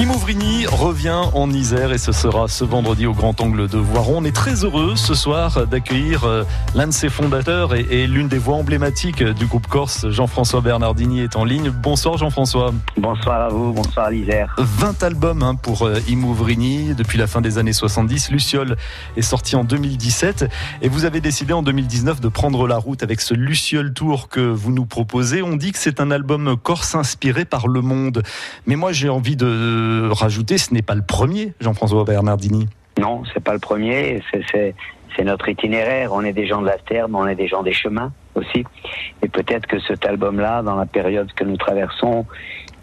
Imouvrini revient en Isère et ce sera ce vendredi au Grand Angle de Voiron. On est très heureux ce soir d'accueillir euh, l'un de ses fondateurs et, l'une des voix emblématiques du groupe Corse, Jean-François Bernardini est en ligne. Bonsoir Jean-François. Bonsoir à vous, bonsoir à l'Isère. 20 albums hein, pour euh, Imouvrini depuis la fin des années 70. Luciole est sorti en 2017 et vous avez décidé en 2019 de prendre la route avec ce Luciole Tour que vous nous proposez. On dit que c'est un album corse inspiré par le monde. Mais moi j'ai envie de rajouter, ce n'est pas le premier, Jean-François Bernardini. Non, c'est pas le premier. C'est notre itinéraire. On est des gens de la terre, mais on est des gens des chemins aussi. Et peut-être que cet album-là, dans la période que nous traversons,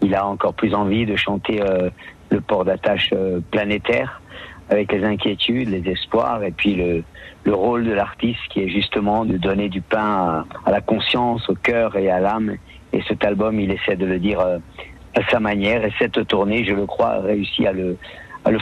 il a encore plus envie de chanter euh, le port d'attache euh, planétaire avec les inquiétudes, les espoirs et puis le, le rôle de l'artiste qui est justement de donner du pain à, la conscience, au cœur et à l'âme. Et cet album, il essaie de le dire euh, à sa manière. Et cette tournée, je le crois, a réussi à le,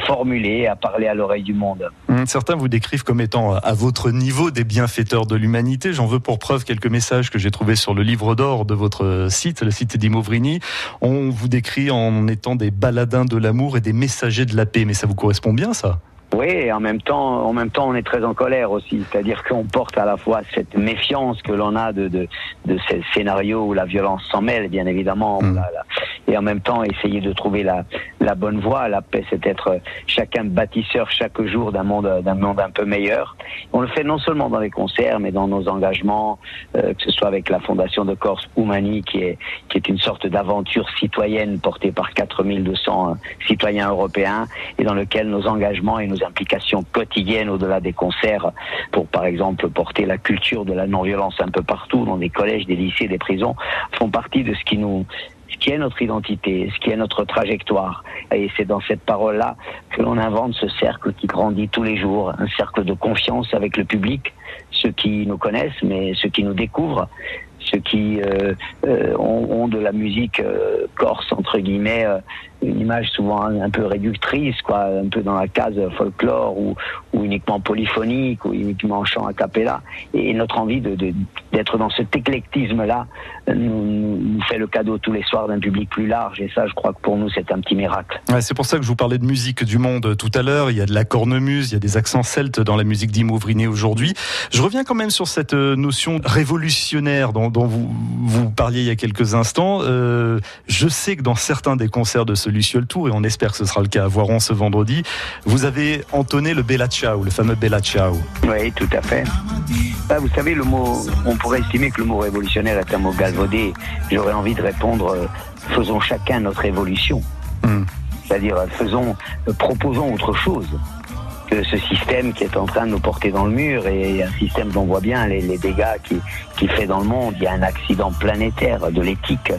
formuler, à parler à l'oreille du monde. Hum, certains vous décrivent comme étant à votre niveau des bienfaiteurs de l'humanité. J'en veux pour preuve quelques messages que j'ai trouvés sur le livre d'or de votre site, le site d'Imouvrini. On vous décrit en étant des baladins de l'amour et des messagers de la paix. Mais ça vous correspond bien, ça? Oui, et en même temps, en même temps, on est très en colère aussi. C'est-à-dire qu'on porte à la fois cette méfiance que l'on a de, de, de ces scénarios où la violence s'en mêle, bien évidemment, hum et en même temps essayer de trouver la, la bonne voie. La paix, c'est être chacun bâtisseur chaque jour d'un monde, d'un monde un peu meilleur. On le fait non seulement dans les concerts, mais dans nos engagements, euh, que ce soit avec la Fondation de Corse Oumani, qui est, qui est une sorte d'aventure citoyenne portée par 4200 euh, citoyens européens, et dans lequel nos engagements et nos implications quotidiennes au-delà des concerts, pour par exemple porter la culture de la non-violence un peu partout, dans des collèges, des lycées, des prisons, font partie de ce qui nous ce qui est notre identité, ce qui est notre trajectoire. Et c'est dans cette parole-là que l'on invente ce cercle qui grandit tous les jours, un cercle de confiance avec le public, ceux qui nous connaissent, mais ceux qui nous découvrent, ceux qui euh, euh, ont, de la musique euh, corse entre guillemets une image souvent un, peu réductrice quoi un peu dans la case folklore ou, uniquement polyphonique ou uniquement chant a cappella. Et notre envie d'être dans cet éclectisme là nous, fait le cadeau tous les soirs d'un public plus large. Et ça je crois que pour nous c'est un petit miracle. C'est pour ça que je vous parlais de musique du monde tout à l'heure. Il y a de la cornemuse il y a des accents celtes dans la musique d'Imouvriné aujourd'hui. Je reviens quand même sur cette notion révolutionnaire dont vous parliez il y a quelques instants. Euh, je sais que dans certains des concerts de ce Luciole Tour, et on espère que ce sera le cas à Voiron ce vendredi, vous avez entonné le Bella Ciao, le fameux Bella Ciao. Oui, tout à fait. Ah, vous savez, le mot, on pourrait estimer que le mot révolutionnaire est un mot galvaudé. J'aurais envie de répondre, euh, faisons chacun notre évolution. Hmm. C'est-à-dire, faisons, euh, proposons autre chose ce système qui est en train de nous porter dans le mur et un système dont on voit bien les, dégâts qui, qui fait dans le monde. Il y a un accident planétaire de l'éthique,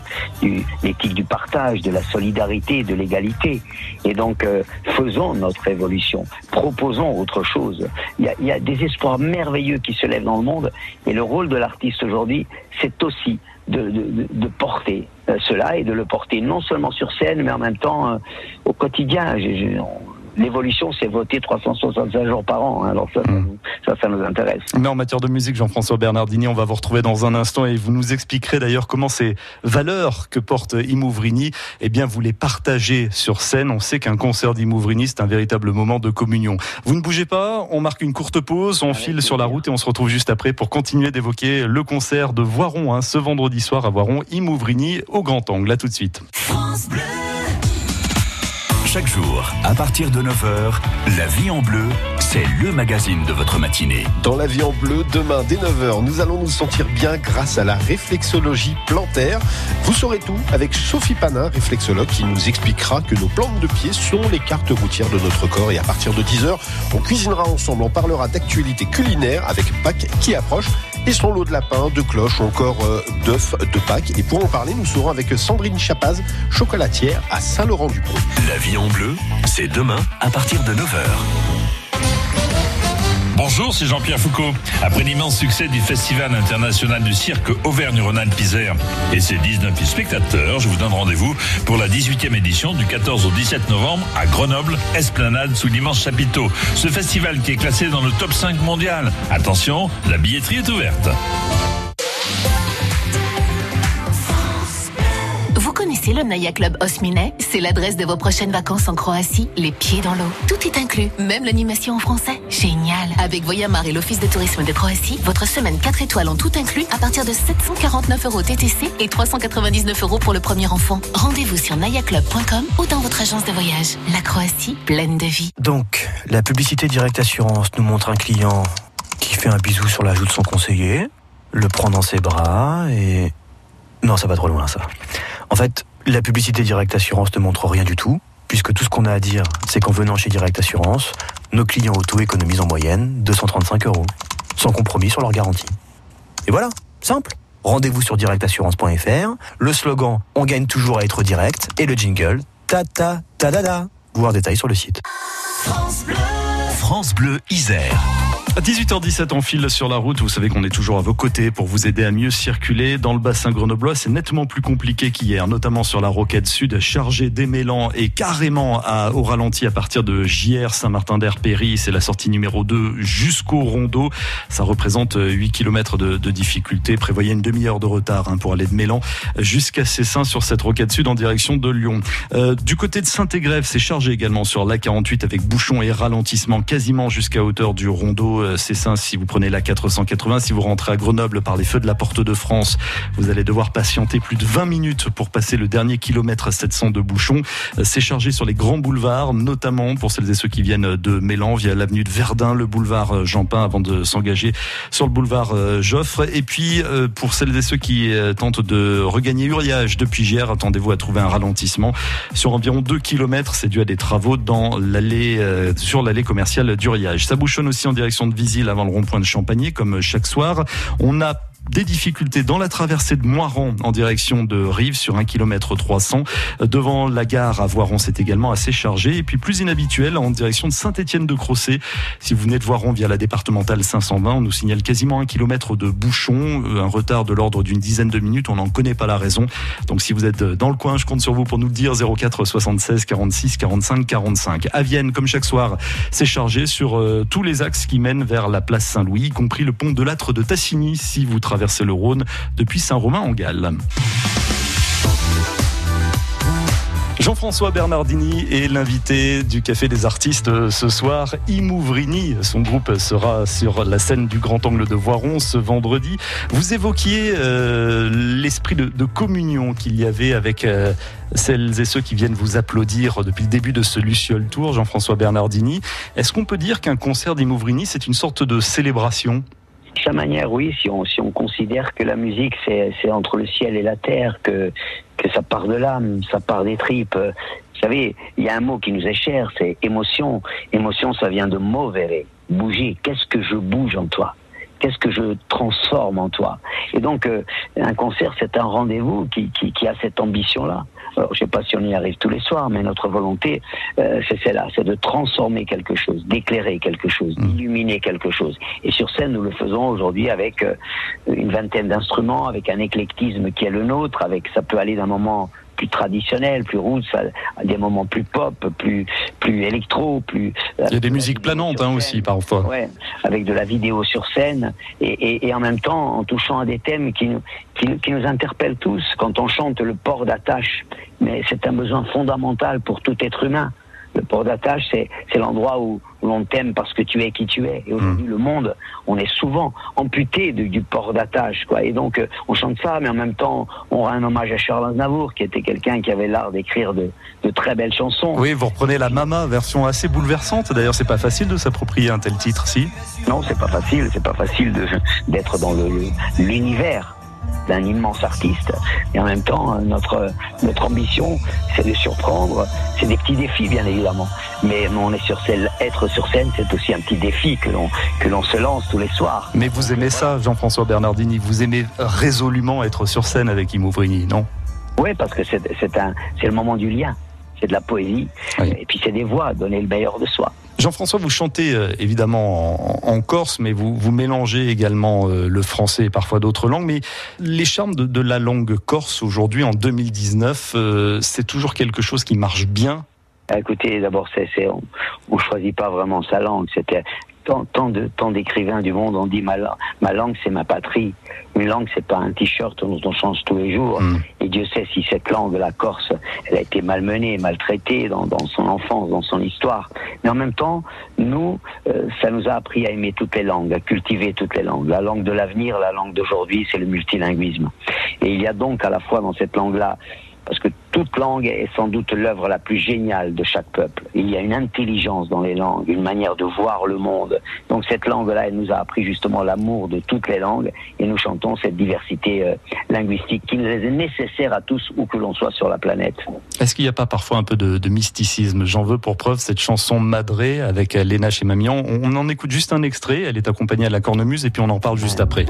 l'éthique du partage, de la solidarité, de l'égalité. Et donc, euh, faisons notre évolution, proposons autre chose. Il y, a, il y a des espoirs merveilleux qui se lèvent dans le monde et le rôle de l'artiste aujourd'hui, c'est aussi de, de, de, porter euh, cela et de le porter non seulement sur scène, mais en même temps euh, au quotidien l'évolution, c'est voter 365 jours par an. Hein. Alors ça, ça, ça, nous intéresse. Mais en matière de musique, Jean-François Bernardini, on va vous retrouver dans un instant et vous nous expliquerez d'ailleurs comment ces valeurs que porte Imouvrini, eh bien, vous les partagez sur scène. On sait qu'un concert d'Imouvrini, c'est un véritable moment de communion. Vous ne bougez pas, on marque une courte pause, on file sur la route et on se retrouve juste après pour continuer d'évoquer le concert de Voiron, hein, ce vendredi soir à Voiron, Imouvrini au Grand Angle. À tout de suite. France Bleu chaque jour, à partir de 9h, La Vie en Bleu, c'est le magazine de votre matinée. Dans La Vie en Bleu, demain dès 9h, nous allons nous sentir bien grâce à la réflexologie plantaire. Vous saurez tout avec Sophie Panin, réflexologue, qui nous expliquera que nos plantes de pied sont les cartes routières de notre corps. Et à partir de 10h, on cuisinera ensemble, on parlera d'actualité culinaire avec Pâques qui approche et son lot de lapins, de cloches ou encore euh, d'œufs de Pâques. Et pour en parler, nous serons avec Sandrine Chapaz, chocolatière à Saint-Laurent-du-Pont. La vie en bleu, c'est demain à partir de 9h. Bonjour, c'est Jean-Pierre Foucault. Après l'immense succès du Festival international du cirque Auvergne-Rhône-Alpes Isère et ses 19 spectateurs, je vous donne rendez-vous pour la 18e édition du 14 au 17 novembre à Grenoble, Esplanade sous l'immense chapiteau. Ce festival qui est classé dans le top 5 mondial. Attention, la billetterie est ouverte. Connaissez le Naya Club Osmine C'est l'adresse de vos prochaines vacances en Croatie, les pieds dans l'eau. Tout est inclus, même l'animation en français. Génial Avec Voyamar et l'Office de tourisme de Croatie, votre semaine 4 étoiles en tout inclus à partir de 749 euros TTC et 399 euros pour le premier enfant. Rendez-vous sur nayaclub.com ou dans votre agence de voyage. La Croatie, pleine de vie. Donc, la publicité Direct Assurance nous montre un client qui fait un bisou sur la joue de son conseiller, le prend dans ses bras et... Non, ça va trop loin ça. En fait, la publicité Direct Assurance ne montre rien du tout, puisque tout ce qu'on a à dire, c'est qu'en venant chez Direct Assurance, nos clients auto économisent en moyenne 235 euros, sans compromis sur leur garantie. Et voilà, simple. Rendez-vous sur directassurance.fr, le slogan On gagne toujours à être direct et le jingle Ta ta ta da da. Voir détails sur le site. France Bleu, France Bleu Isère. À 18h17, on file sur la route. Vous savez qu'on est toujours à vos côtés pour vous aider à mieux circuler. Dans le bassin grenoblois, c'est nettement plus compliqué qu'hier, notamment sur la roquette sud, chargée d'émélants et carrément au ralenti à partir de JR Saint-Martin-d'Air-Péry. C'est la sortie numéro 2 jusqu'au rondeau. Ça représente 8 km de, de difficulté. Prévoyez une demi-heure de retard hein, pour aller de Mélan jusqu'à Cessin sur cette roquette sud en direction de Lyon. Euh, du côté de Saint-Égrève, c'est chargé également sur l'A48 avec bouchons et ralentissement quasiment jusqu'à hauteur du rondeau Cessin si vous prenez la 480. Si vous rentrez à Grenoble par les feux de la Porte de France, vous allez devoir patienter plus de 20 minutes pour passer le dernier kilomètre 700 de bouchons. C'est chargé sur les grands boulevards, notamment pour celles et ceux qui viennent de Mélan via l'avenue de Verdun, le boulevard Jean Pin avant de s'engager sur le boulevard Joffre. Et puis pour celles et ceux qui tentent de regagner Uriage depuis hier, attendez-vous à trouver un ralentissement sur environ 2 km. C'est dû à des travaux dans l'allée sur l'allée commerciale d'Uriage. Ça bouchonne aussi en direction de Visil avant le rond-point de Champagné, comme chaque soir. On a des difficultés dans la traversée de Moiran en direction de Rive sur 1 km 300. Devant la gare à Voiron, c'est également assez chargé. Et puis plus inhabituel en direction de Saint-Étienne de Crossé. Si vous venez de Voiron via la départementale 520, on nous signale quasiment un kilomètre de bouchon, un retard de l'ordre d'une dizaine de minutes. On n'en connaît pas la raison. Donc si vous êtes dans le coin, je compte sur vous pour nous le dire 04 76 46 45 45. À Vienne, comme chaque soir, c'est chargé sur euh, tous les axes qui mènent vers la place Saint-Louis, y compris le pont de l'âtre de Tassigny si vous travaillez traverser le Rhône depuis Saint-Romain-en-Galles. Jean-François Bernardini est l'invité du Café des Artistes ce soir. Imouvrini, son groupe sera sur la scène du Grand Angle de Voiron ce vendredi. Vous évoquiez euh, l'esprit de, communion qu'il y avait avec euh, celles et ceux qui viennent vous applaudir depuis le début de ce Luciole Tour, Jean-François Bernardini. Est-ce qu'on peut dire qu'un concert d'Imouvrini, c'est une sorte de célébration? Sa manière, oui, si on, si on considère que la musique, c'est entre le ciel et la terre, que, que ça part de l'âme, ça part des tripes. Vous savez, il y a un mot qui nous est cher, c'est émotion. Émotion, ça vient de movere, bouger. Qu'est-ce que je bouge en toi? Qu'est-ce que je transforme en toi Et donc, euh, un concert, c'est un rendez-vous qui, qui, qui, a cette ambition-là. Alors, je ne sais pas si on y arrive tous les soirs, mais notre volonté, euh, c'est celle-là, c'est de transformer quelque chose, d'éclairer quelque chose, d'illuminer quelque chose. Et sur scène, nous le faisons aujourd'hui avec euh, une vingtaine d'instruments, avec un éclectisme qui est le nôtre, avec ça peut aller d'un moment plus traditionnel, plus roots, à, des moments plus pop, plus plus électro, plus. Il y a des musiques planantes hein, aussi parfois. Ouais, avec de la vidéo sur scène et, et, et, en même temps en touchant à des thèmes qui nous qui, qui nous interpellent tous. Quand on chante le port d'attache, mais c'est un besoin fondamental pour tout être humain. Le port d'attache, c'est, c'est l'endroit où, où l'on t'aime parce que tu es qui tu es. Et aujourd'hui, mmh. le monde, on est souvent amputé de, du port d'attache, quoi. Et donc, euh, on chante ça, mais en même temps, on rend un hommage à Charles Aznavour, qui était quelqu'un qui avait l'art d'écrire de, de, très belles chansons. Oui, vous reprenez la Mama, version assez bouleversante. D'ailleurs, c'est pas facile de s'approprier un tel titre, si? Non, c'est pas facile. C'est pas facile de, d'être dans le, l'univers d'un immense artiste. Et en même temps, notre, notre ambition, c'est de surprendre. C'est des petits défis, bien évidemment. Mais on est sur scène, être sur scène, c'est aussi un petit défi que l'on, que l'on se lance tous les soirs. Mais vous aimez ça, Jean-François Bernardini? Vous aimez résolument être sur scène avec Imouvrini, non? Oui, parce que c'est, c'est, un, c'est le moment du lien. C'est de la poésie. Oui. Et puis c'est des voix, donner le meilleur de soi. Jean-François, vous chantez euh, évidemment en, corse, mais vous, vous mélangez également euh, le français et parfois d'autres langues. Mais les charmes de, de la langue corse aujourd'hui, en 2019, euh, c'est toujours quelque chose qui marche bien? Écoutez, d'abord, c'est, on ne choisit pas vraiment sa langue. C'était tant, tant de tant d'écrivains du monde ont dit ma, ma langue c'est ma patrie. Une langue c'est pas un t-shirt dont on change tous les jours. Mm. Et Dieu sait si cette langue, la Corse, elle a été malmenée, maltraitée dans, dans son enfance, dans son histoire. Mais en même temps, nous, euh, ça nous a appris à aimer toutes les langues, à cultiver toutes les langues. La langue de l'avenir, la langue d'aujourd'hui, c'est le multilinguisme. Et il y a donc à la fois dans cette langue-là parce que toute langue est sans doute l'œuvre la plus géniale de chaque peuple. Il y a une intelligence dans les langues, une manière de voir le monde. Donc cette langue-là, elle nous a appris justement l'amour de toutes les langues et nous chantons cette diversité euh, linguistique qui nous est nécessaire à tous où que l'on soit sur la planète. Est-ce qu'il n'y a pas parfois un peu de, de mysticisme? J'en veux pour preuve cette chanson Madré avec Léna chez Mamian. On, on en écoute juste un extrait, elle est accompagnée à la cornemuse et puis on en parle juste après.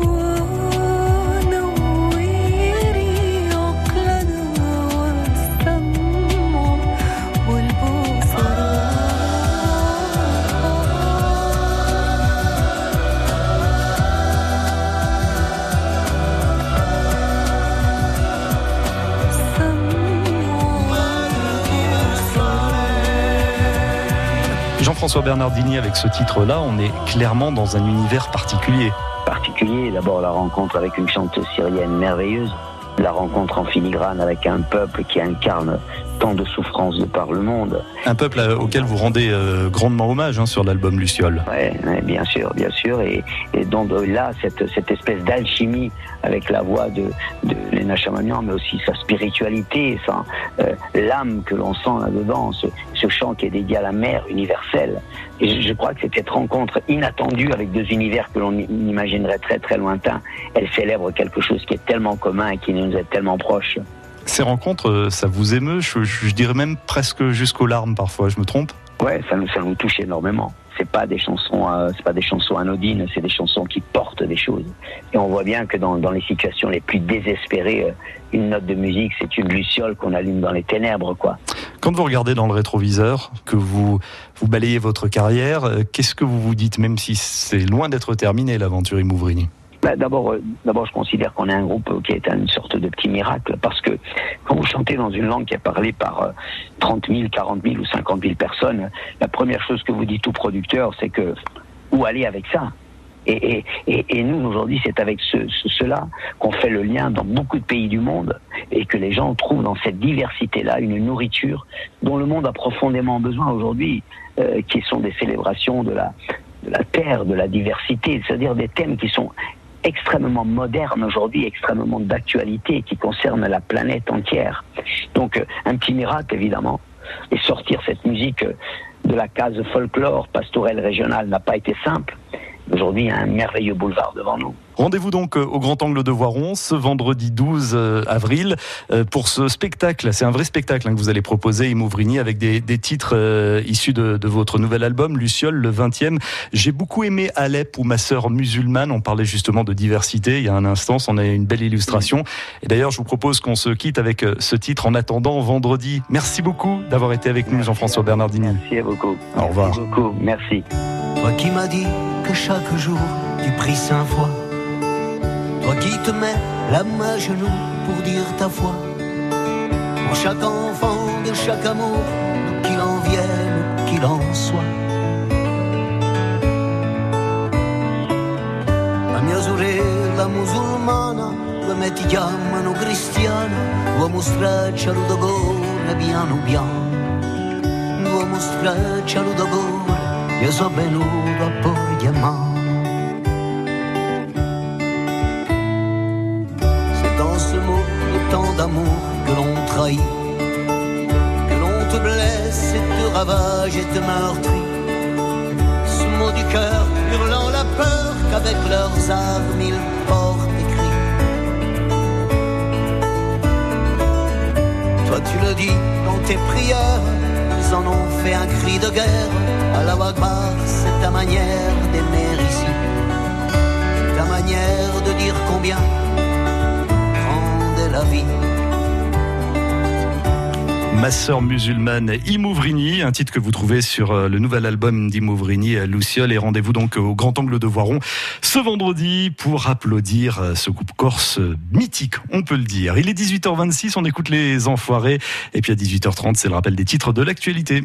Jean-François Bernardini, avec ce titre-là, on est clairement dans un univers particulier. Particulier, d'abord la rencontre avec une chanteuse syrienne merveilleuse, la rencontre en filigrane avec un peuple qui incarne tant de souffrances de par le monde. Un peuple euh, auquel vous rendez euh, grandement hommage hein, sur l'album Luciole. Ouais, bien sûr, bien sûr. Et, et donc euh, là, cette, cette espèce d'alchimie avec la voix de, de Léna Chamagnan, mais aussi sa spiritualité, sa, euh, l'âme que l'on sent là-dedans, ce, ce chant qui est dédié à la mer universelle. Et je, je crois que cette rencontre inattendue avec deux univers que l'on imaginerait très très lointains, elle célèbre quelque chose qui est tellement commun et qui nous est tellement proche. Ces rencontres, euh, ça vous émeut, je, je dirais même presque jusqu'aux larmes parfois, je me trompe Ouais, ça nous, ça nous touche énormément. C'est pas des chansons, euh, c'est pas des chansons anodines, c'est des chansons qui portent des choses. Et on voit bien que dans, dans les situations les plus désespérées, euh, une note de musique, c'est une luciole qu'on allume dans les ténèbres, quoi. Quand vous regardez dans le rétroviseur, que vous, vous balayez votre carrière, euh, qu'est-ce que vous vous dites, même si c'est loin d'être terminé l'aventure Imouvrini Bah, d'abord, euh, d'abord, je considère qu'on est un groupe qui est une sorte de petit miracle parce que quand vous chantez dans une langue qui est parlée par euh, 30 000, 40 000 ou 50 000 personnes, la première chose que vous dit tout producteur, c'est que où aller avec ça? Et, nous, aujourd'hui, c'est avec ce, ce- cela qu'on fait le lien dans beaucoup de pays du monde et que les gens trouvent dans cette diversité-là une nourriture dont le monde a profondément besoin aujourd'hui, euh, qui sont des célébrations de la terre, de la diversité, c'est-à-dire des thèmes qui sont extrêmement modernes aujourd'hui, extrêmement d'actualité, qui concernent la planète entière. Donc, euh, un petit miracle, évidemment. Et sortir cette musique euh, de la case folklore pastorelle régionale n'a pas été simple. Aujourd'hui, il y a un merveilleux boulevard devant nous. Rendez-vous donc euh, au Grand Angle de Voiron ce vendredi 12 euh, avril euh, pour ce spectacle. C'est un vrai spectacle hein, que vous allez proposer, Imouvrini, avec des, des titres issus de, de votre nouvel album, Luciole, le 20e. J'ai beaucoup aimé Alep ou Ma sœur musulmane. On parlait justement de diversité il y a un instant. On a une belle illustration. Et d'ailleurs, je vous propose qu'on se quitte avec ce titre en attendant vendredi. Merci beaucoup d'avoir été avec nous, Jean-François Bernardini. Merci beaucoup. Au revoir. Merci beaucoup. Merci. Toi qui m'as dit que chaque jour tu pries cinq fois. Te mets la main à genoux pour dire ta foi. Pour chaque enfant de chaque amour, qu'il en vienne, qu'il en soit. La mia sorella musulmana, come ti chiamano cristiana, uomo straccialo d'ogore piano piano. Uomo straccialo d'ogore, io so venuto a porgli mano. Que l'on te blesse et te ravage et te meurtrit. Ce mot du cœur hurlant la peur qu'avec leurs armes ils portent écrit. Toi tu le dis dans tes prières, ils en ont fait un cri de guerre. À la Akbar, c'est ta manière d'aimer ici, ta manière de dire combien Ma sœur musulmane Imouvrini, un titre que vous trouvez sur euh, le nouvel album d'Imouvrini, euh, Luciole. Et rendez-vous donc au Grand Angle de Voiron ce vendredi pour applaudir euh, ce groupe corse mythique, on peut le dire. Il est 18h26, on écoute les enfoirés. Et puis à 18h30, c'est le rappel des titres de l'actualité.